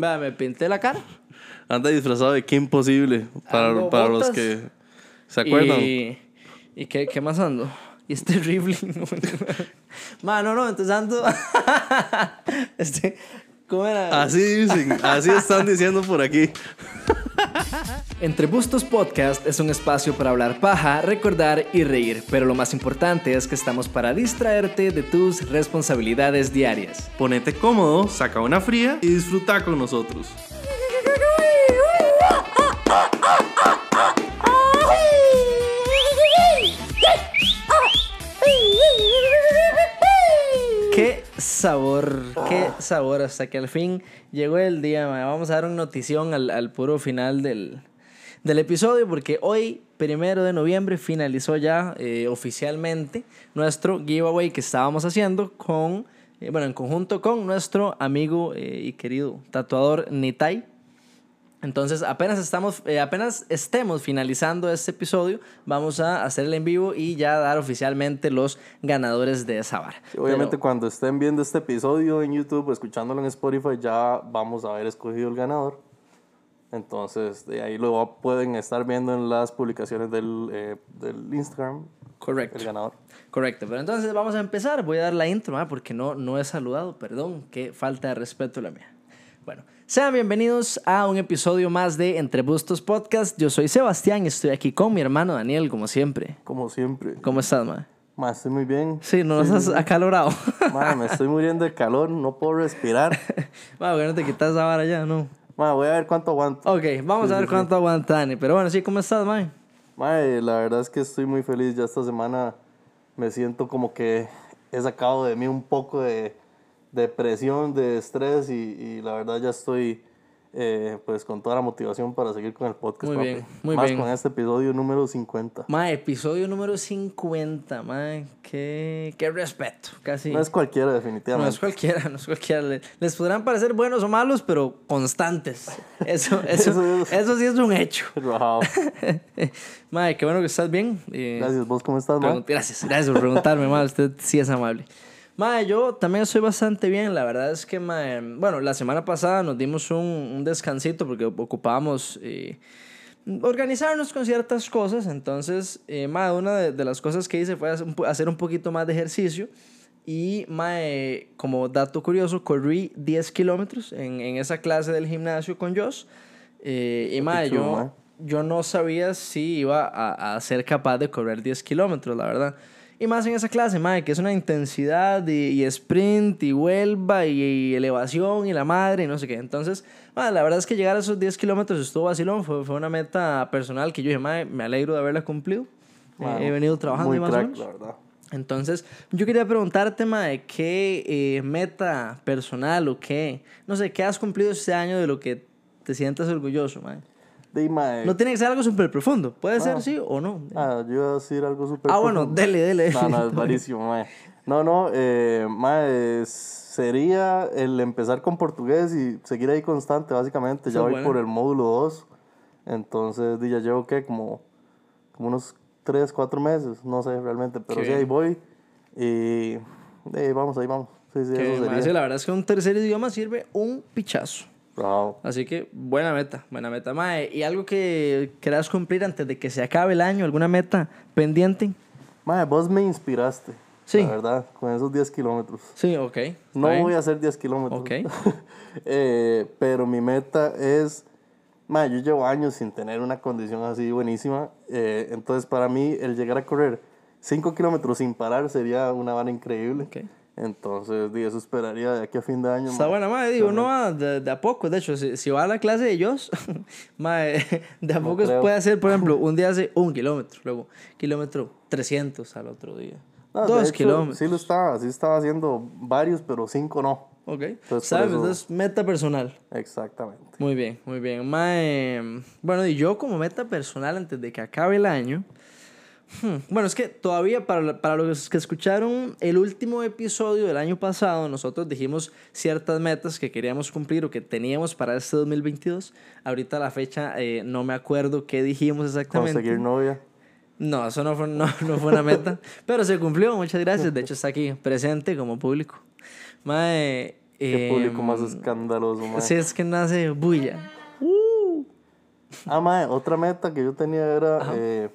Vea, me pinté la cara. Anda disfrazado de qué imposible. Para, para los que se acuerdan. Y, ¿y qué, qué más ando? Y es terrible. Mano, no, entonces ando. este, ¿Cómo era? Así dicen, así están diciendo por aquí. Entre Bustos Podcast es un espacio para hablar paja, recordar y reír, pero lo más importante es que estamos para distraerte de tus responsabilidades diarias. Ponete cómodo, saca una fría y disfruta con nosotros. sabor, qué sabor, hasta que al fin llegó el día. Vamos a dar una notición al, al puro final del, del episodio, porque hoy, primero de noviembre, finalizó ya eh, oficialmente nuestro giveaway que estábamos haciendo con, eh, bueno, en conjunto con nuestro amigo eh, y querido tatuador Nitai. Entonces, apenas estamos, eh, apenas estemos finalizando este episodio, vamos a hacer el en vivo y ya dar oficialmente los ganadores de esa vara. Obviamente Pero- cuando estén viendo este episodio en YouTube o escuchándolo en Spotify ya vamos a haber escogido el ganador. Entonces de ahí lo pueden estar viendo en las publicaciones del, eh, del Instagram, Correcto. el ganador. Correcto, pero entonces vamos a empezar. Voy a dar la intro, ¿ah? porque no, no he saludado, perdón, qué falta de respeto la mía. Bueno, sean bienvenidos a un episodio más de Entre Bustos Podcast. Yo soy Sebastián y estoy aquí con mi hermano Daniel, como siempre. Como siempre. ¿Cómo estás, ma? Ma, estoy muy bien. Sí, no estás acalorado. Ma, me estoy muriendo de calor, no puedo respirar. Ma, porque no te quitas esa vara ya, ¿no? Ma, voy a ver cuánto aguanto. Ok, vamos a ver cuánto aguanta Dani. Pero bueno, sí, ¿cómo estás, ma? Ma, eh, la verdad es que estoy muy feliz. Ya esta semana me siento como que he sacado de mí un poco de depresión, de estrés y, y la verdad ya estoy eh, pues con toda la motivación para seguir con el podcast. Muy papi. bien, muy Más bien. con este episodio número 50. Ma, episodio número 50, ma. Qué, qué respeto, casi. No es cualquiera No definitivamente. es cualquiera, no es cualquiera. Le- Les podrán parecer buenos o malos, pero constantes. Eso, eso, Eso es- eso sí es un hecho. Rajao. Madre, qué bueno que estás bien. Eh, Gracias, ¿vos cómo estás, ma? pregun- Gracias, gracias por preguntarme, madre. Usted sí es amable. Madre, yo también estoy bastante bien. La verdad es que, madre, bueno, la semana pasada nos dimos un, un descansito porque ocupábamos eh, organizarnos con ciertas cosas. Entonces, eh, madre, una de, de las cosas que hice fue hacer un poquito más de ejercicio. Y, mae, como dato curioso, corrí 10 kilómetros en, en esa clase del gimnasio con Josh. Eh, y, mae, yo, mae. yo no sabía si iba a, a ser capaz de correr 10 kilómetros, la verdad. Y más en esa clase, mae, que es una intensidad y, y sprint y vuelva y, y elevación y la madre y no sé qué. Entonces, mae, la verdad es que llegar a esos 10 kilómetros estuvo vacilón. Fue, fue una meta personal que yo dije, mae, me alegro de haberla cumplido. Eh, Ma, he venido trabajando muy y más o crack, menos. la verdad. Entonces, yo quería preguntarte, mae, ¿qué eh, meta personal o qué, no sé, qué has cumplido este año de lo que te sientas orgulloso, mae? Eh, No tiene que ser algo súper profundo, puede ser Ah. sí o no. Ah, yo iba a decir algo súper Ah, bueno, profundo. dele, dele. No, no, es rarísimo, mae. No, no, eh, mae, sería el empezar con portugués y seguir ahí constante, básicamente. Ya voy bueno. por el módulo 2. Entonces, ya llevo, ¿qué? Como, como unos 3, 4 meses, no sé realmente, pero Qué sí, ahí voy. Y eh, vamos, ahí vamos. Sí, sí, eso sería. la verdad es que un tercer idioma sirve un pichazo. Bravo. Así que buena meta, buena meta, mae. ¿Y algo que quieras cumplir antes de que se acabe el año? ¿Alguna meta pendiente? Mae, vos me inspiraste. Sí. La verdad, con esos 10 kilómetros. Sí, ok. No bien. voy a hacer 10 kilómetros. Ok. Eh, pero mi meta es. Ma, yo llevo años sin tener una condición así buenísima. eh, entonces, para mí, el llegar a correr 5 kilómetros sin parar sería una vara increíble. Ok. Entonces, di, eso esperaría de aquí a fin de año. Está buena, madre. Digo, no va de, de a poco. De hecho, si, si va a la clase de ellos, madre, de a No poco creo. puede hacer, por ejemplo, un día hace un kilómetro, luego kilómetro 300 al otro día. No, Dos hecho, kilómetros. Sí lo estaba, sí estaba haciendo varios, pero 5 no. Ok. Entonces, ¿Sabes? eso- Entonces, meta personal. Exactamente. Muy bien, muy bien. Mae, bueno, y yo como meta personal antes de que acabe el año. Hmm, Bueno, es que todavía para, para los que escucharon el último episodio del año pasado, nosotros dijimos ciertas metas que queríamos cumplir o que teníamos para este 2022. Ahorita la fecha eh, no me acuerdo qué dijimos exactamente. Conseguir novia. No, eso no fue, no, no fue una meta, pero se cumplió, muchas gracias. De hecho, está aquí presente como público. Mae, Qué público más Em, escandaloso, mae. Si es que nace bulla. Ah, mae, otra meta que yo tenía era eh,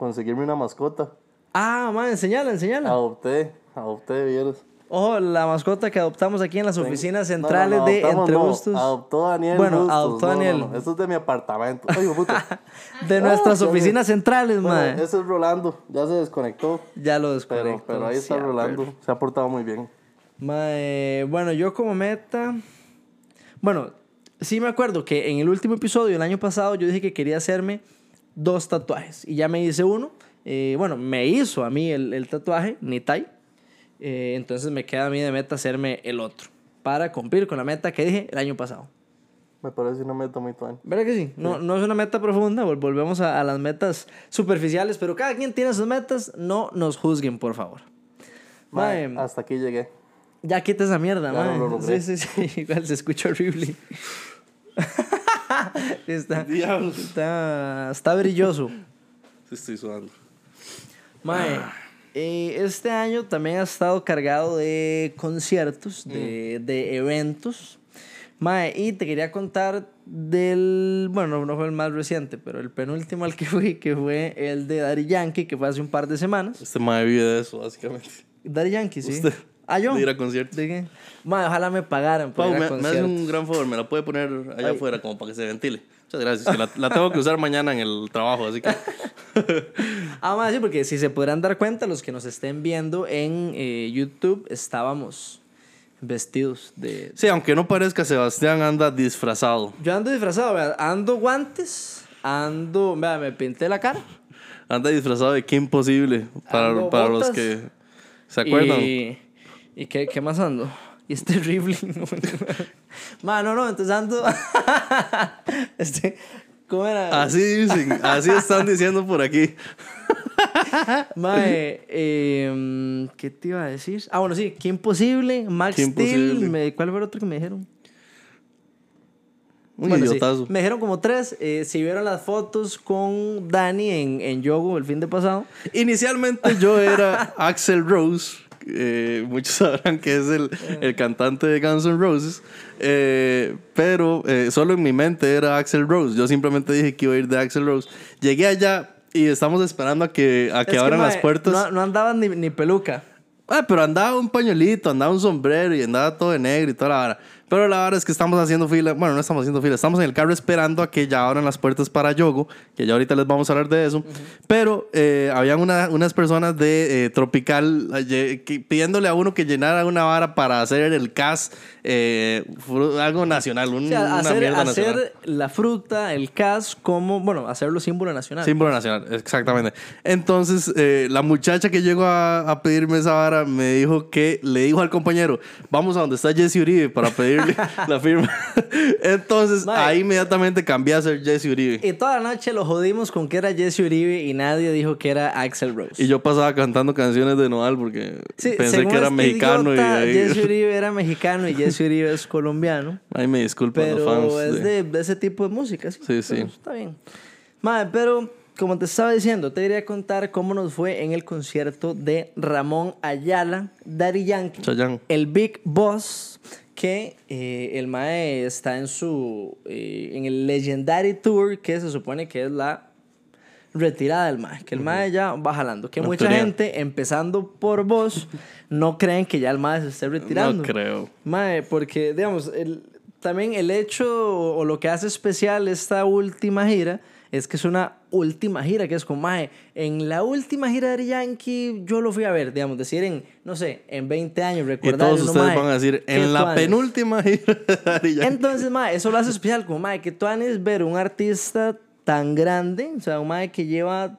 conseguirme una mascota. Ah, man, enseñala, enseñala. Adopté, adopté, vieras. Ojo, la mascota que adoptamos aquí en las oficinas no, centrales no, de Entre Bustos. Adoptó Daniel. Bueno, Bustos. adoptó Daniel. no, Esto es de mi apartamento. Ay, puta. De nuestras oficinas centrales, Bueno, man. ese es Rolando, ya se desconectó. Ya lo Pero, desconecto. pero ahí está Sí, Rolando, se ha portado muy bien. Mae, bueno, yo como meta. Bueno, sí me acuerdo que en el último episodio del año pasado yo dije que quería hacerme dos tatuajes. Y ya me hice uno. Eh, bueno, me hizo a mí el, el tatuaje, Nitai. Eh, entonces me queda a mí de meta hacerme el otro. Para cumplir con la meta que dije el año pasado. Me parece una meta muy tuan. ¿Verdad que sí? No, no es una meta profunda, vol- volvemos a, a las metas superficiales, pero cada quien tiene sus metas, no nos juzguen, por favor. Mae, Mae, hasta aquí llegué. ya quita esa mierda, lo logré. Sí, sí, sí. Igual se escucha horrible. está, Diablos. está, está brilloso. Sí, estoy sudando. Mae, eh, este año también ha estado cargado de conciertos, de, de eventos. Mae, y te quería contar del. Bueno, no fue el más reciente, pero el penúltimo al que fui, que fue el de Daddy Yankee, que fue hace un par de semanas. Este mae vive de eso, básicamente. Daddy Yankee, sí. Usted, Ah, yo. de ir a conciertos. ¿De qué? Mae, ojalá me pagaran por Pau, ir a me, me hace un gran favor, me la puede poner allá Ay. afuera como para que se ventile. Muchas gracias, que la, la tengo que usar mañana en el trabajo, así que... Ah, más sí, porque si se podrán dar cuenta, los que nos estén viendo en eh, YouTube, estábamos vestidos de... Sí, aunque no parezca, Sebastián anda disfrazado. Yo ando disfrazado, vea, ando guantes, ando, vea, me pinté la cara. Anda disfrazado de qué imposible para, Ando para los que se acuerdan. Y, ¿y qué, qué más ando? Y es terrible. Mano, no, entonces ando... este, ¿Cómo era? Así dicen, así están diciendo por aquí. Mae, eh, ¿qué te iba a decir? Ah, bueno, sí, qué imposible, Max Qué Steel, imposible. me- ¿cuál fue el otro que me dijeron? Un Bueno, sí, me dijeron como tres. Eh, si vieron las fotos con Dani en, en Yogo el fin de pasado. Inicialmente yo era Axel Rose. Eh, muchos sabrán que es el, el cantante de Guns N' Roses. eh, pero eh, solo en mi mente era Axel Rose. Yo simplemente dije que iba a ir de Axel Rose. Llegué allá y estamos esperando a que, a que Es abran mae, las puertas. No, no andaban ni, ni peluca. Ah, pero andaba un pañuelito, andaba un sombrero y andaba todo de negro y toda la vara. Pero la verdad es que estamos haciendo fila. Bueno, no estamos haciendo fila, estamos en el carro esperando a que ya abran las puertas para Yogo, que ya ahorita les vamos a hablar de eso. Pero eh, habían una- unas personas de eh, Tropical eh, que- pidiéndole a uno que llenara una vara para hacer el CAS, eh, algo nacional, un- O sea, una hacer, nacional. hacer la fruta, el cas, como, bueno, hacerlo símbolo nacional. Símbolo nacional, exactamente. Entonces, eh, la muchacha que llegó a, a pedirme esa vara me dijo que le dijo al compañero, vamos a donde está Jesse Uribe para la firma. Entonces, Mae. ahí inmediatamente cambié a ser Jesse Uribe. Y toda la noche lo jodimos con que era Jesse Uribe y nadie dijo que era Axel Rose. Y yo pasaba cantando canciones de Noal porque Sí, pensé que era este mexicano idiota, y Jesse Uribe era mexicano y Jesse Uribe es colombiano. ahí me disculpan los Pero fans. es de- de, ese tipo de música, sí. Sí, sí. Pero Está bien. Madre, pero como te estaba diciendo, te quería contar cómo nos fue en el concierto de Ramón Ayala, Daddy Yankee, Chayanne. el Big Boss, que eh, el Mae está en su eh, en el Legendary Tour, que se supone que es la retirada del Mae, que el Mae ya va jalando, que En mucha gente, empezando por vos, no creen que ya el Mae se esté retirando. No creo. Mae, porque, digamos, el, también el hecho o, o lo que hace especial esta última gira es que es una última gira, que es como, Mae, en la última gira de Yankee yo lo fui a ver, digamos, decir en, no sé, en 20 años, Y recordar. todos uno, ustedes mae, van a decir, en la tuanis". penúltima gira de Yankee. Entonces, mae, eso lo hace especial, como, mae, que tú es ver un artista tan grande, o sea, un mae que lleva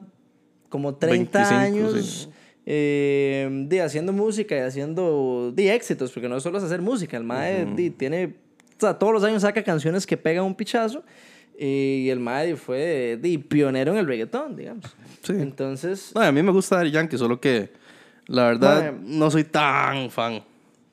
como 30 25, años sí. eh, de haciendo música y haciendo de éxitos, porque no solo es hacer música, el mae tiene, o sea, todos los años saca canciones que pegan un pichazo y el mae fue di, pionero en el reggaetón, digamos. Sí. Entonces, No, a mí me gusta Daddy Yankee, solo que la verdad no soy tan fan.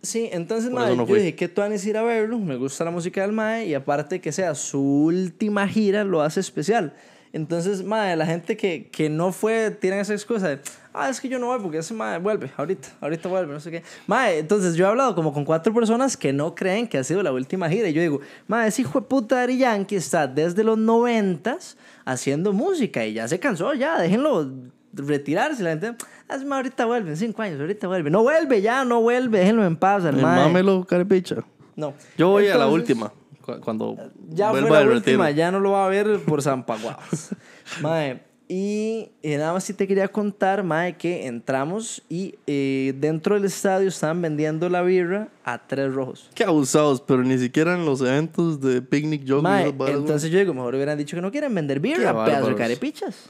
Sí, entonces, eso no yo fui. dije que tú ir a verlo, me gusta la música del Mae y aparte que sea su última gira lo hace especial. Entonces, madre, la gente que, que no fue, tienen esa excusa de, ah, es que yo no voy porque ese madre vuelve, ahorita, ahorita vuelve, no sé qué. Madre, entonces yo he hablado como con cuatro personas que no creen que ha sido la última gira. Y yo digo, madre, ese hijo de puta Daddy Yankee está desde los noventas haciendo música y ya se cansó, ya, déjenlo retirarse. La gente, ah, ese mae ahorita vuelve, en cinco años, ahorita vuelve. No vuelve, ya, no vuelve, déjenlo en paz, mae. Mámelo, carepicha. No. Yo voy a la Entonces, última. cu- Cuando Ya fue vuelva la del última, ya no lo va a ver por San Paguados. mae, y eh, nada más sí te quería contar, mae, que entramos y eh, dentro del estadio estaban vendiendo la birra a tres rojos. Qué abusados, pero ni siquiera en los eventos de picnic Mae, entonces yo digo, mejor hubieran dicho que no quieren vender birra, pedazo de carepichas.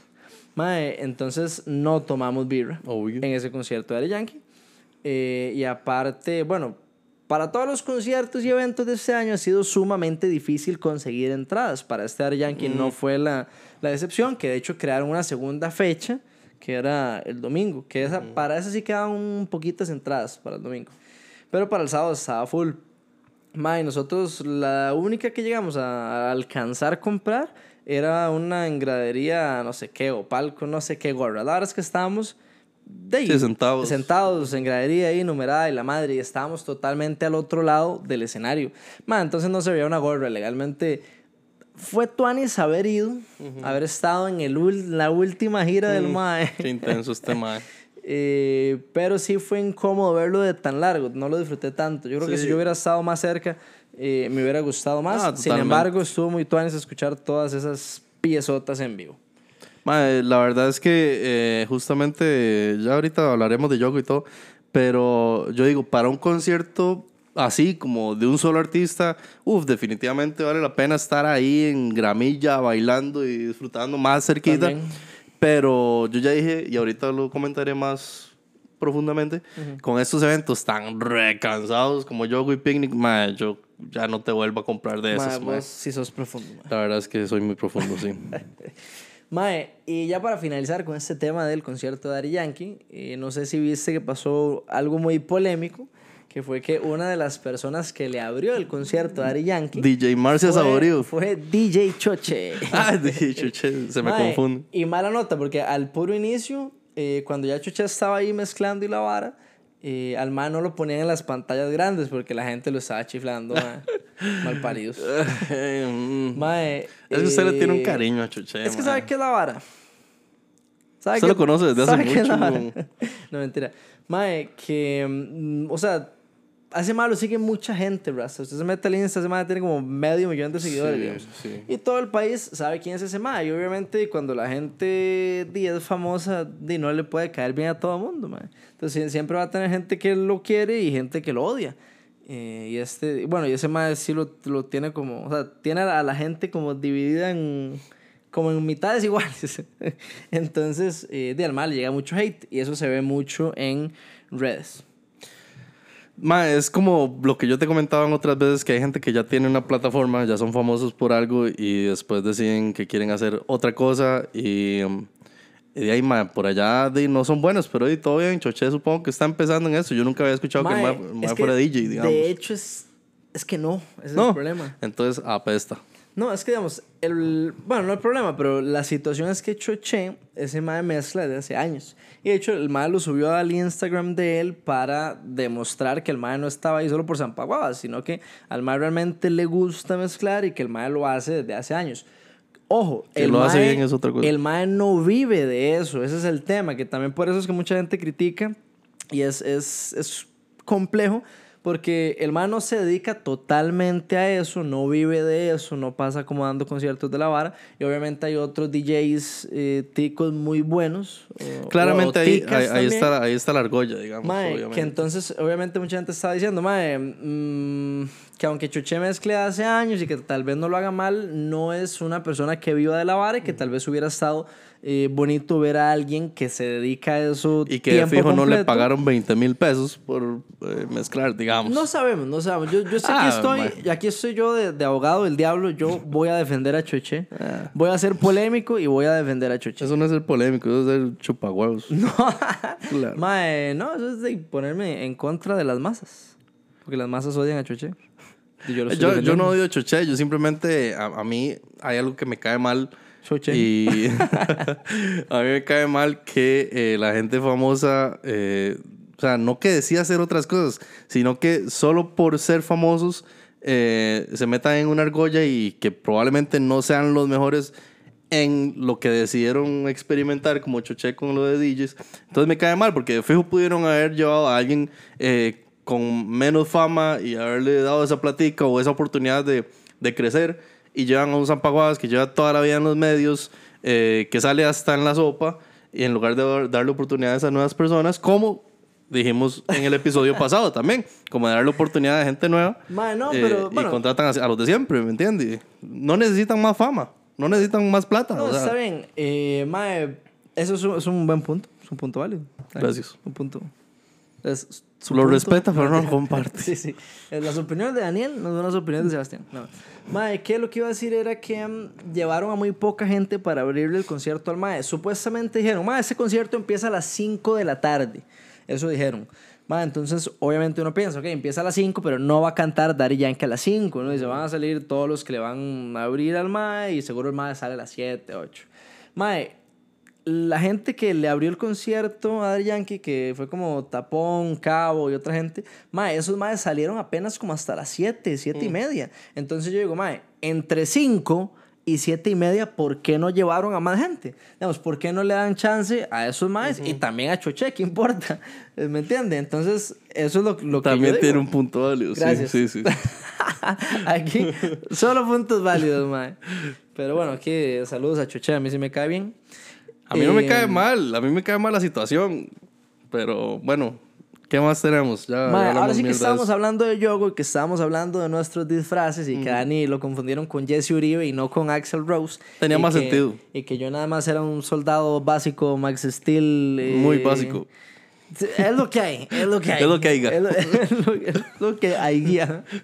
Mae, entonces no tomamos birra Obvio. en ese concierto de Daddy Yankee. Eh, y aparte, bueno, para todos los conciertos y eventos de este año ha sido sumamente difícil conseguir entradas. Para este Daddy Yankee Mm. no fue la, la decepción, que de hecho crearon una segunda fecha, que era el domingo, que esa, Mm. para esa sí quedaban un poquitas entradas para el domingo. Pero para el sábado estaba full. Mae, nosotros la única que llegamos a, a alcanzar a comprar era una engradería, no sé qué, o palco, no sé qué gorra. La verdad es que estábamos de ahí, Sí, sentados. sentados en gradería ahí numerada y la madre, y estábamos totalmente al otro lado del escenario. Mae, entonces no se veía una gorra. Legalmente fue Tuanis haber ido, haber estado en el, la última gira del Mae. Qué intenso este mae. Eh, pero sí fue incómodo verlo de tan largo, no lo disfruté tanto. Yo creo que Sí. si yo hubiera estado más cerca, eh, me hubiera gustado más. Ah, Sin embargo, estuvo muy tuanes escuchar todas esas piezotas en vivo. Mae, la verdad es que eh, justamente ya ahorita hablaremos de yoga y todo, pero yo digo, para un concierto así como de un solo artista, uff, definitivamente vale la pena estar ahí en gramilla bailando y disfrutando más cerquita. También. Pero yo ya dije, y ahorita lo comentaré más profundamente, con estos eventos tan recansados como Yogo y Picnic, mae, yo ya no te vuelvo a comprar de esos. mae. vos sí sos profundo. mae. La verdad es que soy muy profundo, sí. Mae, y ya para finalizar con este tema del concierto de Daddy Yankee, eh, no sé si viste que pasó algo muy polémico, que fue que una de las personas que le abrió el concierto a Daddy Yankee DJ Marcia fue, Saborío. fue DJ Choche. Ah, dije, chuche, se me Mae, confunde. Y mala nota, porque al puro inicio, eh, cuando ya Chucha estaba ahí mezclando y la vara, eh, al man no lo ponían en las pantallas grandes porque la gente lo estaba chiflando, mae. Mal paridos. Mm. Mae, Es que usted le tiene un eh, cariño a Chuche. Es que sabe qué es la vara. ¿Sabe Usted qué- lo conoce desde hace mucho, no, mentira. Mae, que, mm, o sea, hace malo sigue mucha gente, Rasta. Usted se mete al Insta, ese mae tiene como medio millón de seguidores, Sí, sí. Y todo el país sabe quién es ese mae. Y obviamente cuando la gente es famosa, di, no le puede caer bien a todo el mundo, mae. Entonces sie- siempre va a tener gente que lo quiere y gente que lo odia. Eh, y este, bueno, y ese mae sí lo, lo tiene como, o sea, tiene a la gente como dividida en, como en mitades iguales. Entonces, eh, de al mal llega mucho hate y eso se ve mucho en redes. Ma, es como lo que yo te comentaba en otras veces, que hay gente que ya tiene una plataforma, ya son famosos por algo y después deciden que quieren hacer otra cosa y, um, y de ahí, ma, por allá de, no son buenos, pero de todo bien, Choché supongo que está empezando en eso. Yo nunca había escuchado que el Mae, ma- ma es que, fuera DJ, digamos. De hecho, es, es que no, ese es no, el problema. entonces apesta. No, es que digamos, el, bueno, no el problema, pero la situación es que Choché, ese mae mezcla desde hace años. Y de hecho, el mae lo subió al Instagram de él para demostrar que el mae no estaba ahí solo por San Paguadas, sino que al mae realmente le gusta mezclar y que el mae lo hace desde hace años. Ojo, Que el lo hace mae- bien es otra cosa. El mae no vive de eso, ese es el tema, que también por eso es que mucha gente critica y es, es, es complejo porque el man no se dedica totalmente a eso, no vive de eso, no pasa como dando conciertos de la vara. Y obviamente hay otros DJs eh, ticos muy buenos. o- Claramente o ahí, ahí, ahí está, ahí está la argolla, digamos. Mae, obviamente. que entonces obviamente mucha gente está diciendo, mae, mm, que aunque Chuché mezcle hace años y que tal vez no lo haga mal, no es una persona que viva de la vara y que tal vez hubiera estado eh, bonito ver a alguien que se dedica a eso Y que de fijo no le completo. pagaron 20 mil pesos por eh, mezclar, digamos. No sabemos, no sabemos. Yo, yo sé Ah, que estoy, mae. y aquí estoy yo de, de abogado del diablo. Yo voy a defender a Choche. Ah. Voy a ser polémico y voy a defender a Choche. Eso no es el polémico, eso es el chupahuevos. No, Claro. Mae, no, eso es de ponerme en contra de las masas. Porque las masas odian a Choche. Y yo, Yo, yo no odio Choché, yo simplemente, a, a mí hay algo que me cae mal Choche. Y a mí me cae mal que eh, la gente famosa, eh, o sea, no que decía hacer otras cosas, sino que solo por ser famosos eh, se metan en una argolla y que probablemente no sean los mejores en lo que decidieron experimentar como Choche con lo de DJs. Entonces me cae mal porque de fijo pudieron haber llevado a alguien eh, con menos fama y haberle dado esa platica o esa oportunidad de, de crecer y llevan a un Zampaguadas que lleva toda la vida en los medios, eh, que sale hasta en la sopa y en lugar de dar- darle oportunidades a nuevas personas, como dijimos en el episodio pasado también, como de darle oportunidad a gente nueva. Mae, no, eh, pero, y bueno. contratan a, a los de siempre, ¿me entiendes? No necesitan más fama, no necesitan más plata. No, o sea, está bien. Eh, mae, eso es un, es un buen punto. Es un punto válido. Gracias. Un punto. Es su Lo punto. respeta, pero no lo comparte. sí, sí. Eh, Las opiniones de Daniel no son las opiniones de Sebastián. No. Mae, que lo que iba a decir era que mm, llevaron a muy poca gente para abrirle el concierto al Mae. Supuestamente dijeron, Mae, ese concierto empieza a las 5 de la tarde. Eso dijeron. Mae, entonces, obviamente uno piensa, ok, empieza a las 5, pero no va a cantar Daddy Yankee a las 5, ¿no? Y se van a salir todos los que le van a abrir al Mae y seguro el Mae sale a las 7, 8. Mae, la gente que le abrió el concierto a Daddy Yankee, que fue como Tapón, Cabo y otra gente, mae, esos maes salieron apenas como hasta las 7, 7 y media. Entonces yo digo, mae, entre 5 y 7 y media, ¿por qué no llevaron a más gente? Digamos, ¿por qué no le dan chance a esos maes? Y también a Choche, ¿qué importa? ¿Me entiende? Entonces, eso es lo, lo que También tiene un punto válido. sí, Gracias. Sí, sí, Aquí, solo puntos válidos, mae. Pero bueno, aquí saludos a Choche, a mí sí me cae bien. A mí no me Eh, cae mal, a mí me cae mal la situación. Pero bueno, ¿qué más tenemos? Ya, ya Mae, ahora sí que estábamos hablando de yogo y que estábamos hablando de nuestros disfraces y que Dani lo confundieron con Jesse Uribe y no con Axel Rose. Tenía más que- sentido. Y que yo nada más era un soldado básico, Max Steel. eh, Muy básico. Es lo que hay, es lo que hay. Es lo que haya. Es lo, es lo- es lo que hay, guía.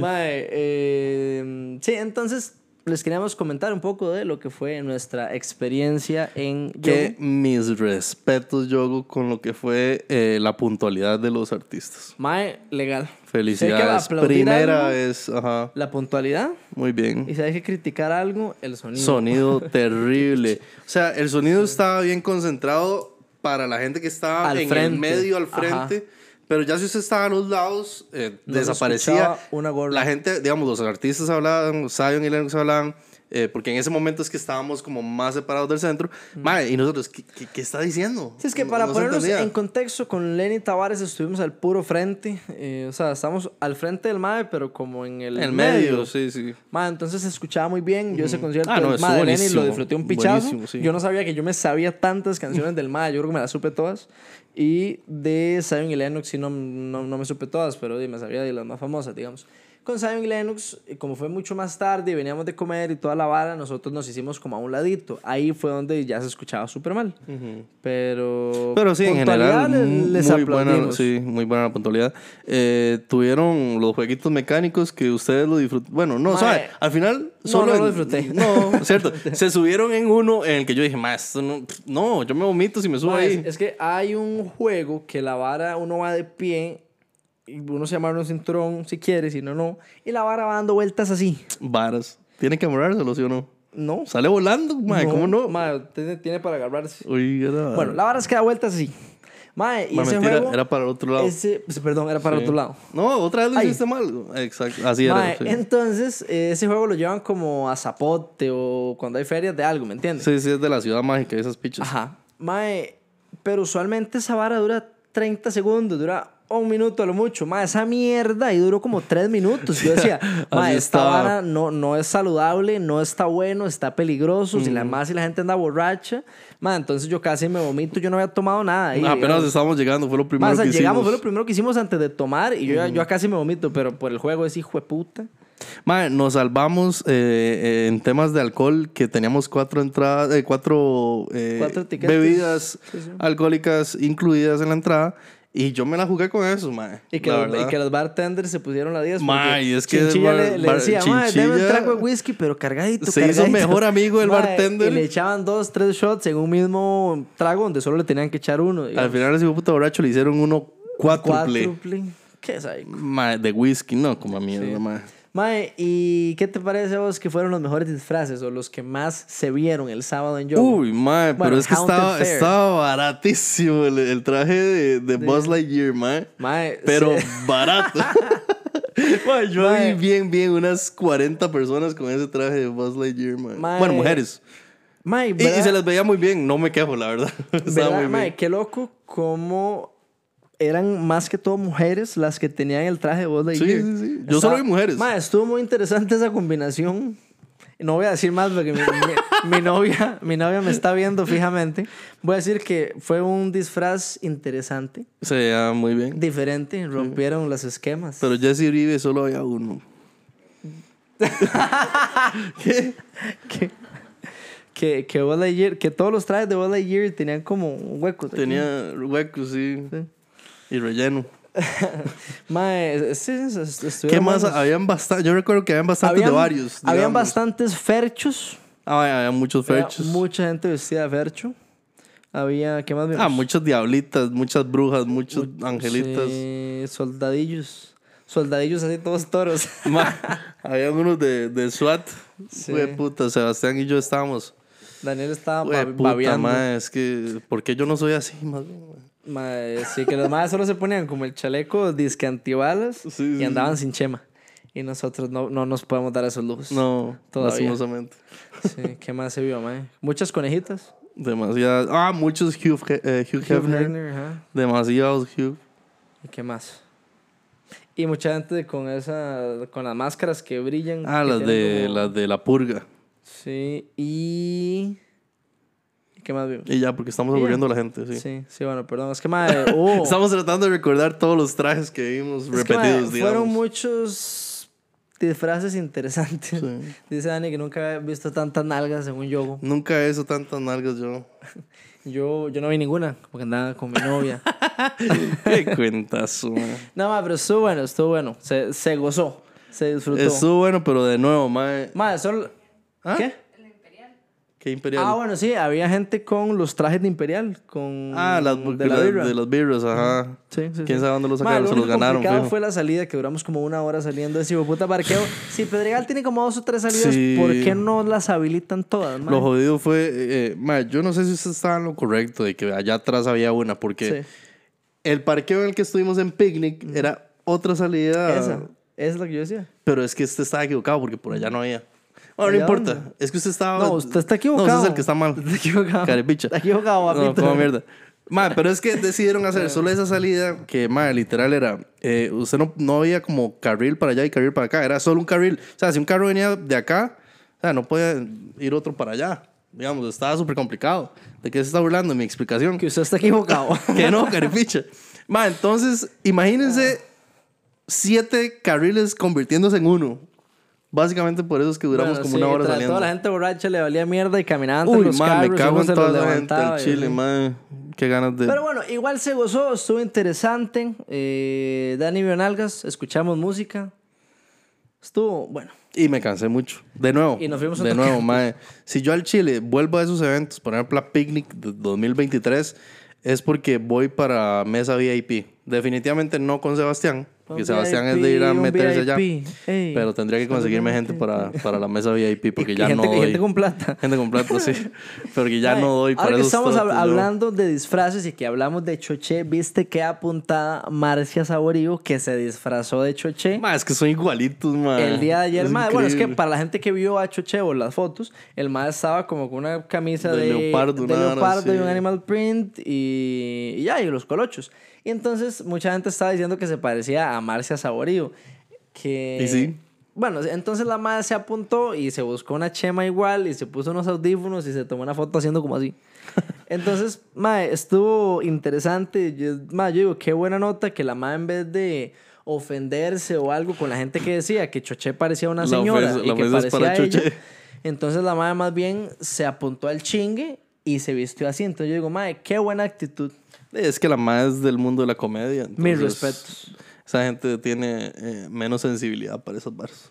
Mae, eh, sí, entonces les queríamos comentar un poco de lo que fue nuestra experiencia en Que yogo. mis respetos, Yogo, con lo que fue eh, la puntualidad de los artistas. Mae, legal. Felicidades. Primera vez, ajá, La puntualidad. muy bien. Y si hay que criticar algo, el sonido. Sonido terrible. O sea, el sonido estaba bien concentrado para la gente que estaba Al en el frente. medio, al Ajá. Pero ya si usted estaba a los lados, eh, No desaparecía. una gorra. La gente, digamos, los artistas hablaban, Zion y Lennox hablaban, eh, porque en ese momento es que estábamos como más separados del centro. Mae, y nosotros, ¿qué, qué, qué está diciendo? Sí, es que No- para no ponernos en contexto, con Lenny Tavares estuvimos al puro frente. eh, o sea, estamos al frente del MAE, pero como en el, El medio, sí, sí. Mae, entonces se escuchaba muy bien. Yo ese concierto Ah, no, del MAE de Lenny lo disfruté un pichazo. sí. Yo no sabía que yo me sabía tantas canciones del MAE. Yo creo que me las supe todas. Y de Zion y Lennox sí no, no, me supe todas, pero me sabía de las más famosas, digamos. Con Zion y Lennox, eh, como fue mucho más tarde y veníamos de comer y toda la vara, nosotros nos hicimos como a un ladito. Ahí fue donde ya se escuchaba súper mal. Pero... Pero sí, en general, les- les muy buena, sí, muy buena la puntualidad. Eh, tuvieron los jueguitos mecánicos que ustedes lo disfrutaron. Bueno, no, Mae, ¿sabe? Al final, no, solo. no en- lo disfruté. No, cierto. Se subieron en uno en el que yo dije, más, no, no, yo me vomito si me subo ahí. es que hay un juego que la vara uno va de pie y uno se llama un cinturón si quiere, si no, no. Y la vara va dando vueltas así. Varas. Tiene que amarrárselo, ¿sí o no? No. Sale volando, mae, ¿cómo no? Mae, tiene, tiene para agarrarse. Oiga, la- Bueno, la vara es que da vueltas así. Mae, y Mae, ese mentira, juego. era para el otro lado. ese- pues, perdón, era para Sí. otro lado. No, otra vez lo Ahí. hiciste mal. Exacto, así Mae, era. sí. entonces, eh, ese juego lo llevan como a Zapote o cuando hay ferias de algo, ¿me entiendes? Sí, sí, es de la ciudad mágica, esas pichas. Ajá. Mae, pero usualmente esa vara dura 30 segundos, dura un minuto a lo mucho. Mae, esa mierda ahí duró como 3 minutos. Yo decía, Así esta vara no, no es saludable, no está bueno, está peligroso. Si la más si la gente anda borracha, mae, entonces yo casi me vomito, yo no había tomado nada. ahí, Apenas digamos. estábamos llegando, fue lo primero Mae, o sea, que llegamos, hicimos. fue lo primero que hicimos antes de tomar y yo, ya- yo casi me vomito, pero por el juego es hijo de puta. Mae, nos salvamos eh, eh, en temas de alcohol que teníamos cuatro entradas, eh, cuatro, eh, Cuatro bebidas Sí, sí. alcohólicas incluidas en la entrada y yo me la jugué con eso, mae. Y que, los, y que los bartenders se pusieron la 10. porque Mae, es que Chinchilla bar- le, le bar- decía, mae, deme un trago de whisky, pero cargadito, se hizo cargadito". mejor amigo del Mae, bartender. Y le echaban dos, tres shots en un mismo trago donde solo le tenían que echar uno. Al digamos. final ese puta borracho le hicieron uno cuádruple. ¿Qué es ahí? Mae, de whisky, no, como a mierda, Sí. mae. Mae, ¿y qué te parece a vos que fueron los mejores disfraces o los que más se vieron el sábado en Yogo? Uy, mae, Bueno, pero es que estaba, estaba baratísimo el, el traje de, de Buzz Lightyear, mae. Mae, Pero sí. barato. Mae, yo Mae. vi bien, bien unas 40 personas con ese traje de Buzz Lightyear, mae. Mae. Bueno, mujeres. Mae, Y, y se les veía muy bien, no me quejo, la verdad. Estaba ¿Verdad, muy mae? bien. Qué loco cómo eran más que todo mujeres las que tenían el traje de Buzz Lightyear. Sí, sí, sí. Yo solo vi mujeres. Mae, estuvo muy interesante esa combinación. No voy a decir más porque mi, mi- mi novia, mi novia me está viendo fijamente. Voy a decir que fue un disfraz interesante, Se veía muy bien. diferente, rompieron los esquemas. Pero Jesse Uribe solo había uno. ¿Qué? que, que, que, Buzz Lightyear- que todos los trajes de Buzz Lightyear tenían como huecos. aquí. Tenía huecos, sí. Sí. Y relleno. Mae, sí, ¿Qué más? Habían bastante. Yo recuerdo que habían bastantes Habían- de varios. Habían digamos. bastantes ferchos. Ah, había muchos Había fechos. Mucha gente vestida de fercho. Había, ¿qué más vimos? Ah, muchas diablitas, muchas brujas, muchos angelitas. Sí, soldadillos. Soldadillos así todos toros. Ma, había unos de, de SWAT. Sí. Güey, puta, Sebastián y yo estábamos. Daniel estaba Güey, puta, ma, es que, ¿por qué yo no soy así, más bien, ma? Mae, sí, que los más solo se ponían como el chaleco disque antibalas Sí, y andaban sin chema. Y nosotros no, no nos podemos dar esos lujos. No, Todavía. lastimosamente. Sí, ¿qué más se vio, mae? Muchas conejitas. Demasiadas. Ah, muchos Hugh, eh, Hugh Hugh Hefner. Hefner, ajá. Demasiados Hugh. ¿Y qué más? Y mucha gente con esa, con las máscaras que brillan. Ah, que las de, como- las de la purga. Sí, y... ¿y ¿Qué más vimos? Y ya, porque estamos aburriendo a la gente, sí. Sí, sí, bueno, perdón. Es que, madre, Estamos tratando de recordar todos los trajes que vimos es que, repetidos, madre, digamos. Fueron muchos disfraces interesantes. Sí. Dice Dani que nunca había visto tantas nalgas en un yogo. Nunca he hecho tantas nalgas yo. Yo, yo no vi ninguna, porque andaba con mi novia. Qué cuentazo, man. no, ma, pero estuvo bueno, estuvo bueno. Se, se gozó, se disfrutó. Estuvo bueno, pero de nuevo, mae. Madre, solo... ¿Ah? ¿Qué? Qué imperial. Ah, bueno, sí, había gente con los trajes de Imperial, con... Ah, las de la birra. de las birras, ajá. Sí, sí, ¿Quién sí. sabe dónde los sacaron? lo Se los ganaron, fijo. fue la salida, que duramos como una hora saliendo de puta parqueo. Si Pedregal tiene como dos o tres salidas, Sí. ¿por qué no las habilitan todas? Lo jodido fue, eh, mae, yo no sé si usted estaba en lo correcto de que allá atrás había una, porque Sí. el parqueo en el que estuvimos en Picnic era otra salida. Esa, esa es lo que yo decía. Pero es que usted estaba equivocado porque por allá no había. Bueno, no ¿Allá importa. dónde? Es que usted estaba. No, usted está equivocado. No, usted es el que está mal. Está equivocado. Carepicha. Está equivocado, No, papito. como mierda. Ma, pero es que decidieron hacer solo esa salida que, ma, literal era. eh, usted no, no había como carril para allá y carril para acá. Era solo un carril. O sea, si un carro venía de acá, o sea, no podía ir otro para allá. Digamos, estaba súper complicado. ¿De qué se está burlando? Mi explicación. Que usted está equivocado. que no, carepicha. Ma, entonces, imagínense siete carriles convirtiéndose en uno. Básicamente por eso es que duramos Bueno, como sí, una hora saliendo. Toda la gente borracha le valía mierda y caminaban entre Uy, los ma, carros. me cago en toda la gente del Chile, así. ma. Qué ganas de... Pero bueno, igual se gozó, estuvo interesante. Eh, Dani Bionalgas, escuchamos música. Estuvo, bueno. Y me cansé mucho. De nuevo. Y nos fuimos De nuevo, mae. Si yo al Chile vuelvo a esos eventos, por ejemplo, a Picnic de 2023, es porque voy para mesa VIP. Definitivamente no con Sebastián, porque Sebastián es de ir a meterse allá. Pero tendría que conseguirme gente para, para la mesa VIP, porque Y ya gente, no doy. gente con plata. Gente con plata, sí. Porque ya Mae, no doy para Ahora que estamos hab- hablando de disfraces y que hablamos de Choché, viste que apuntada Marcia Saborío que se disfrazó de Choché. Ma, es que son igualitos, ma. El día de ayer, Es mae, bueno, es que para la gente que vio a Chochevo las fotos, el mae estaba como con una camisa De de, leopardo, de leopardo y un animal print y, y ya, y los colochos. Y entonces mucha gente estaba diciendo que se parecía a Marcia Saborío. Que, Y sí. Bueno, entonces la madre se apuntó y se buscó una chema igual y se puso unos audífonos y se tomó una foto haciendo como así. Entonces, mae, estuvo interesante. Yo, mae, yo digo, qué buena nota que la madre en vez de ofenderse o algo con la gente que decía que Choché parecía una La señora ofensa- y la que parecía para ella. Choché. Entonces la madre más bien se apuntó al chingue y se vistió así. Entonces yo digo, madre, qué buena actitud. Es que la más del mundo de la comedia. Mis entonces, respetos. Esa gente tiene eh, menos sensibilidad para esos bares.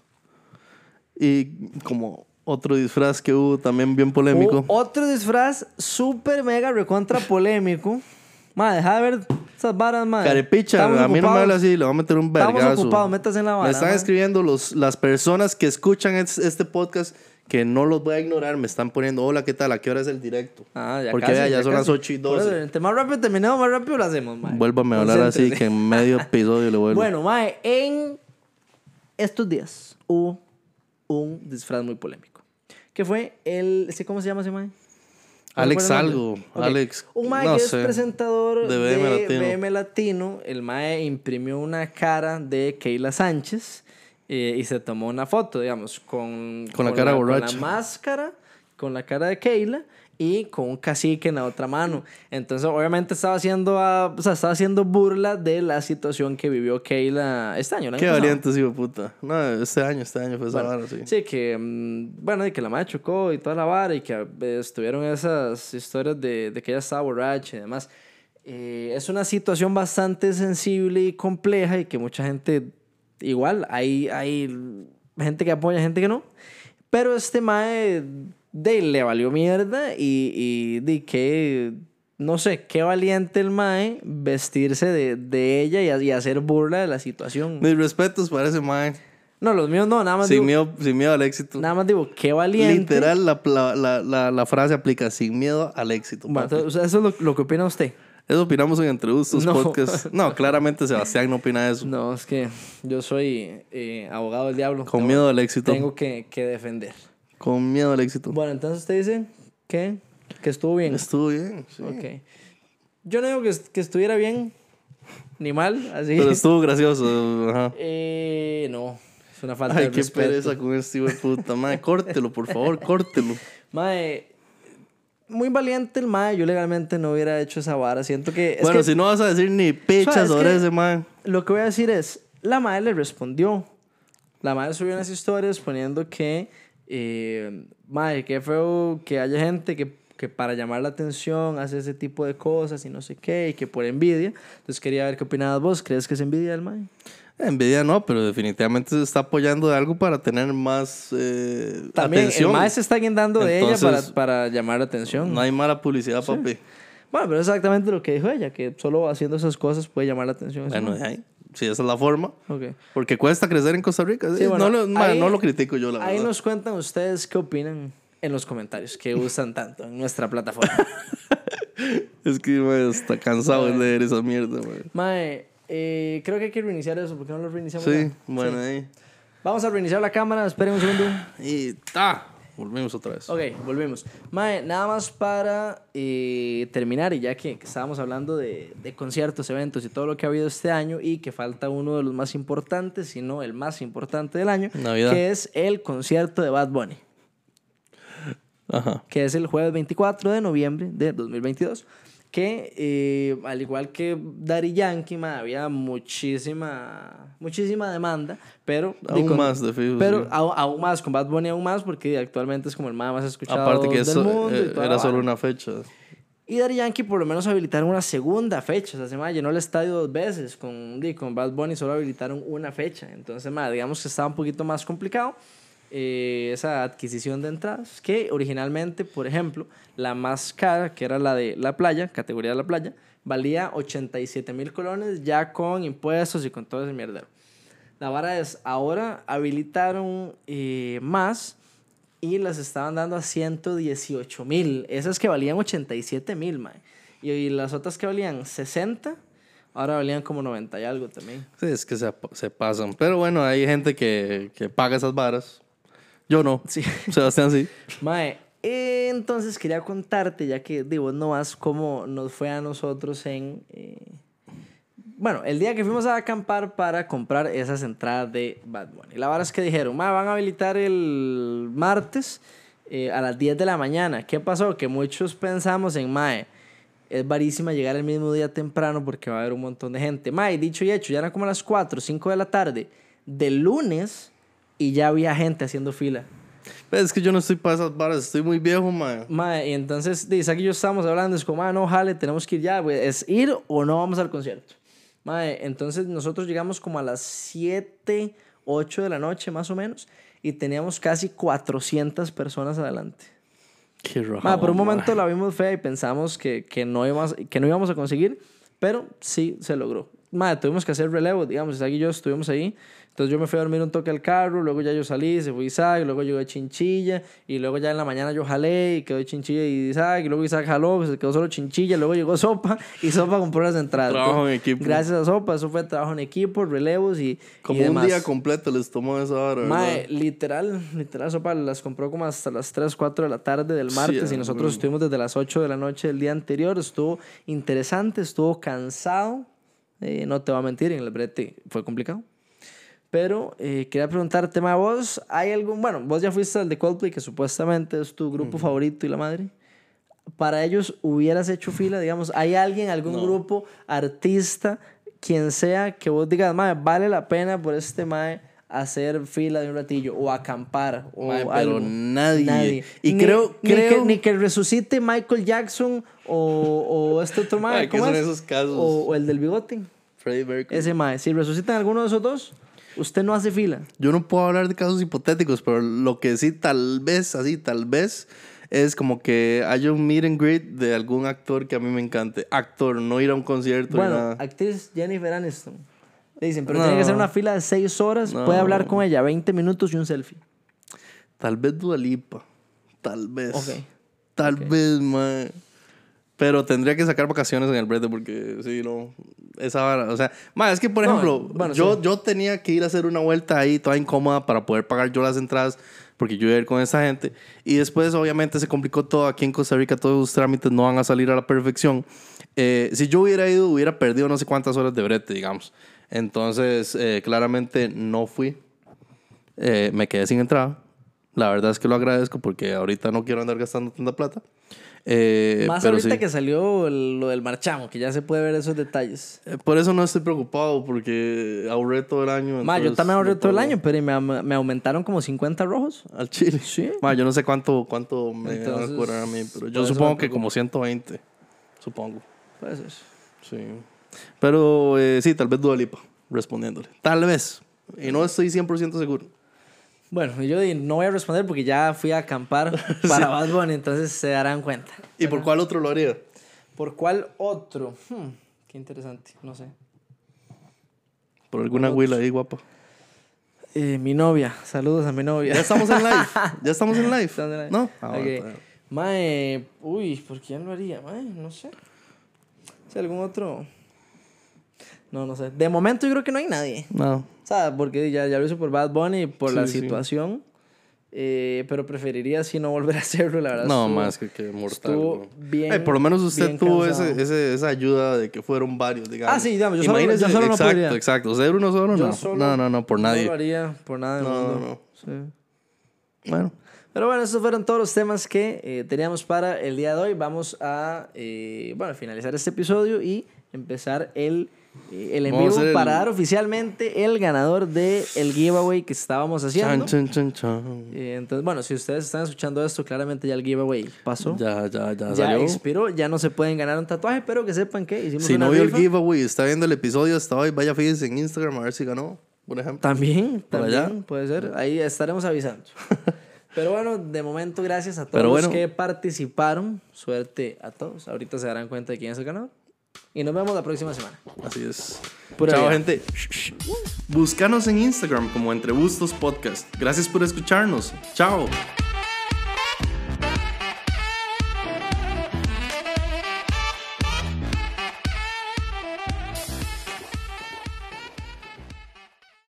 Y como otro disfraz que hubo también bien polémico. O- otro disfraz súper mega recontra polémico. Madre, deja de ver Esas varas, mae. Carepicha, Estamos a mí no me habla así, le voy a meter un Estamos vergazo. ocupados, métase en la vara, Me están mae. escribiendo los, las personas que escuchan es- este podcast que no los voy a ignorar. Me están poniendo, hola, ¿qué tal? ¿A qué hora es el directo? Ah, ya Porque casi, vea, ya, son casi. las 8 y Por 12. eso, entre más rápido terminemos, más rápido lo hacemos, mae. Vuélvame a hablar así, que en medio episodio le vuelvo. Bueno, mae, en estos días hubo un disfraz muy polémico. Que fue el... ¿sí ¿Cómo se llama ese mae? ¿No Alex algo, nombre? Ok. Alex, Un mae no que sé, es presentador de de, BM BM, Latino. Latino. El mae imprimió una cara de Keila Sánchez eh, y se tomó una foto, digamos, con... Con la cara Con borracha. la máscara, con la cara de Keila y con un cacique en la otra mano. Entonces, obviamente estaba haciendo, ah, o sea, estaba haciendo burla de la situación que vivió Keila este año. Qué pasado. valiente, hijo puta. No, este año, este año fue esa Bueno, vara, sí. Sí, que, mm, bueno, y que la madre chocó y toda la vara y que eh, estuvieron esas historias de, de que ella estaba borracha y demás. Eh, es una situación bastante sensible y compleja y que mucha gente, igual, hay, hay gente que apoya, gente que no. Pero este mae de, le valió mierda y, y de que, no sé, qué valiente el mae vestirse de, de ella y, y hacer burla de la situación. Mis respetos para ese mae. No, los míos no, nada más Sin digo, miedo, sin miedo al éxito. Nada más digo, qué valiente. Literal, la, la, la, la, frase aplica sin miedo al éxito. Bueno, papi. entonces, eso es lo, lo que opina usted. Eso opinamos en Entre Gustos No. Podcast. No, claramente Sebastián no opina eso. No, es que yo soy eh, abogado del diablo. Con Tengo- miedo al éxito. Tengo que, que defender. Con miedo al éxito. Bueno, entonces usted dice que, que estuvo bien. Estuvo bien, sí. Ok. Yo no digo que, que estuviera bien ni mal, así. Pero estuvo gracioso. Ajá. Eh, no, es una falta Ay, de qué respeto. pereza con este hijo de puta. Madre, córtelo, por favor, córtelo. Mae, muy valiente el mae. Yo legalmente no hubiera hecho esa vara. Siento que... es bueno, que- si no vas a decir ni pichas es sobre ese man. Lo que voy a decir es, la madre le respondió. La madre subió unas historias poniendo que, eh, madre, qué feo que haya gente que, que para llamar la atención hace ese tipo de cosas y no sé qué, y que por envidia. Entonces quería ver qué opinabas vos. ¿Crees que es envidia del madre? Envidia no, pero definitivamente se está apoyando de algo para tener más eh, También atención. el madre se está guindando de ella Entonces, para, para llamar la atención. No hay mala publicidad, papi. Bueno, pero es exactamente lo que dijo ella, que solo haciendo esas cosas puede llamar la atención. Bueno, de ahí, si esa es la forma. Ok. Porque cuesta crecer en Costa Rica. Sí, bueno, no, lo, ahí- no lo critico yo, la Ahí verdad. nos cuentan ustedes qué opinan en los comentarios que usan tanto en nuestra plataforma. Es que ma, está cansado de leer esa mierda. ma. Mae, eh, creo que hay que reiniciar eso, porque no lo reiniciamos. Sí, ya? bueno, ahí. Vamos a reiniciar la cámara, esperen un segundo. Y ta, volvimos otra vez. Ok, volvemos. Mae, nada más para eh, terminar, y ya que, que estábamos hablando de, de conciertos, eventos y todo lo que ha habido este año, y que falta uno de los más importantes, si no el más importante del año, Navidad. que es el concierto de Bad Bunny. Ajá. que es el jueves 24 de noviembre de 2022. Que eh, al igual que Daddy Yankee, ma, había muchísima, muchísima demanda, pero... Aún con- más de fijo, Pero aún, aún más, con Bad Bunny aún más, porque actualmente es como el más escuchado Aparte que del eso mundo. y eh, era solo una fecha. Y Daddy Yankee por lo menos habilitaron una segunda fecha. O sea, se llenó el estadio dos veces. Con, con Bad Bunny solo habilitaron una fecha. Entonces, ma, digamos que estaba un poquito más complicado eh, esa adquisición de entradas. Que originalmente, por ejemplo, la más cara, que era la de la playa, categoría de la playa, valía 87 mil colones ya con impuestos y con todo ese mierdero. La vara es, ahora habilitaron eh, más y las estaban dando a 118 mil. Esas que valían 87 mil, mae. Y, y las otras que valían 60, ahora valían como 90 y algo también. Sí, es que se, se pasan. Pero bueno, hay gente que, que paga esas varas. Yo no. Sí. Sebastián sí. Mae, entonces quería contarte, ya que digo, no más cómo nos fue a nosotros en... eh, bueno, el día que fuimos a acampar para comprar esas entradas de Bad Bunny. La verdad es que dijeron, "Ma, van a habilitar el martes eh, a las 10 de la mañana. ¿Qué pasó? Que muchos pensamos en, Mae, es varísima llegar el mismo día temprano porque va a haber un montón de gente. Mae, dicho y hecho, ya eran como las 4, 5 de la tarde del lunes y ya había gente haciendo fila. Pero es que yo no estoy para esas varas. Estoy muy viejo, man. Mae, y entonces, dice, aquí yo estamos hablando, es como, ah, no, jale, tenemos que ir ya, güey, es ir o no vamos al concierto. Mae, entonces nosotros llegamos como a las 7, 8 de la noche más o menos y teníamos casi 400 personas adelante. Qué raro. Mae, por un momento la vimos fea y pensamos que, que, no íbamos, que no íbamos a conseguir, Pero sí se logró. Madre, tuvimos que hacer relevo, digamos, Isaac y yo estuvimos ahí. Entonces yo me fui a dormir un toque al carro, luego ya yo salí, se fue Isaac, luego llegó Chinchilla, y luego ya en la mañana yo jalé y quedó Chinchilla y Isaac, y luego Isaac jaló, se quedó solo Chinchilla, luego llegó Sopa y Sopa compró las entradas. Trabajo en equipo. Gracias a Sopa, eso fue trabajo en equipo, relevos y, y Como un demás. día completo les tomó esa hora. Mae, literal, literal, Sopa las compró como hasta las 3, 4 de la tarde del martes Sí, y nosotros estuvimos desde las 8 de la noche del día anterior. Estuvo interesante, estuvo cansado. eh, no te voy a mentir, en el brete fue complicado. Pero eh, quería preguntar, tema vos, ¿hay algún, bueno, vos ya fuiste al de Coldplay, que supuestamente es tu grupo favorito y la madre? Para ellos hubieras hecho fila, digamos, ¿hay alguien, algún grupo, artista, quien sea, que vos digas, mae, vale la pena por este mae hacer fila de un ratillo o acampar o Mae, pero algo? nadie. Y ni, creo- ni creo- que, ni que resucite Michael Jackson o, o este otro mae, Mae, ¿qué ¿cómo son es? esos casos? O, o el del bigote. Freddie Mercury. Ese mae, si resucitan alguno de esos dos, usted no hace fila. Yo no puedo hablar de casos hipotéticos, pero lo que sí tal vez, así tal vez, es como que haya un meet and greet de algún actor que a mí me encante. Actor, no ir a un concierto Bueno, nada. actriz Jennifer Aniston. Le dicen, pero No. tiene que ser una fila de 6 horas, No. puede hablar con ella 20 minutos y un selfie. Tal vez Dua Lipa. Tal vez. Ok. Tal vez, man. Pero tendría que sacar vacaciones en el brete porque, sí, no. Esa vara. O sea, es que, por No, ejemplo, bueno, yo, sí. yo tenía que ir a hacer una vuelta ahí toda incómoda para poder pagar yo las entradas porque yo iba a ir con esa gente. Y después, obviamente, se complicó todo. Aquí en Costa Rica todos los trámites no van a salir a la perfección. Eh, si yo hubiera ido, hubiera perdido no sé cuántas horas de brete, digamos. Entonces, eh, claramente no fui. Eh, me quedé sin entrada. La verdad es que lo agradezco porque ahorita no quiero andar gastando tanta plata. Eh, Más pero ahorita sí. que salió el- lo del marchamo, que ya se puede ver esos detalles. Eh, Por eso no estoy preocupado porque ahorré todo el año. Ma, yo también ahorré no todo el año, pero me, aumentaron como 50 rojos. Al chile. Sí. Ma, yo no sé cuánto, cuánto me van a cobrar a mí, pero yo supongo que como 120. Supongo. Puede ser. Sí. Pero eh, sí, tal vez Dua Lipa, respondiéndole. Tal vez. Y no estoy 100% seguro. Bueno, yo no voy a responder porque ya fui a acampar para Bad Bunny, entonces se darán cuenta. ¿Y por cuál otro lo haría? ¿Por cuál otro? Hmm, qué interesante, no sé. Por alguna huila ahí, guapa. Eh, mi novia, saludos a mi novia. Ya estamos en live. Ya estamos en live. Estamos en live. ¿No? Ah, bueno. Mae, uy, ¿por quién lo haría? Mae, no sé. Algún otro. No, no sé. De momento yo creo que no hay nadie. No. O sea, porque ya, ya lo hice por Bad Bunny, por Sí, la sí. situación. Eh, pero preferiría si no volver a hacerlo, la verdad. No, estuvo- más que, que mortal. bien- Eh, por lo menos usted tuvo ese, ese- esa ayuda de que fueron varios, digamos. Ah, sí, digamos, yo solo- yo solo no exacto, podría. exacto. Ser uno solo, Yo no. solo no, no, no, por No nadie. lo haría por nada No, no, no. Sí. Bueno, Pero bueno, esos fueron todos los temas que eh, teníamos para el día de hoy. Vamos a eh, bueno, finalizar este episodio y empezar el, el en vivo el- para dar oficialmente el ganador del el giveaway que estábamos haciendo. chan, chan, chan, chan. Eh, entonces, bueno, si ustedes están escuchando esto, claramente ya el giveaway pasó. Ya, ya, ya, Ya salió. expiró, ya no se pueden ganar un tatuaje, pero que sepan que hicimos Si una no vio el giveaway, está viendo el episodio hasta hoy, vaya fíjese en Instagram a ver si ganó, por ejemplo. También, Por también allá. puede ser. Ahí estaremos avisando. Pero bueno, de momento, gracias a todos Pero los bueno. que participaron. Suerte a todos. Ahorita se darán cuenta de quién es el ganador. Y nos vemos la próxima semana. Así es. Pura Chao, vida. gente. Búscanos en Instagram como Entre Bustos Podcast. Gracias por escucharnos. Chao.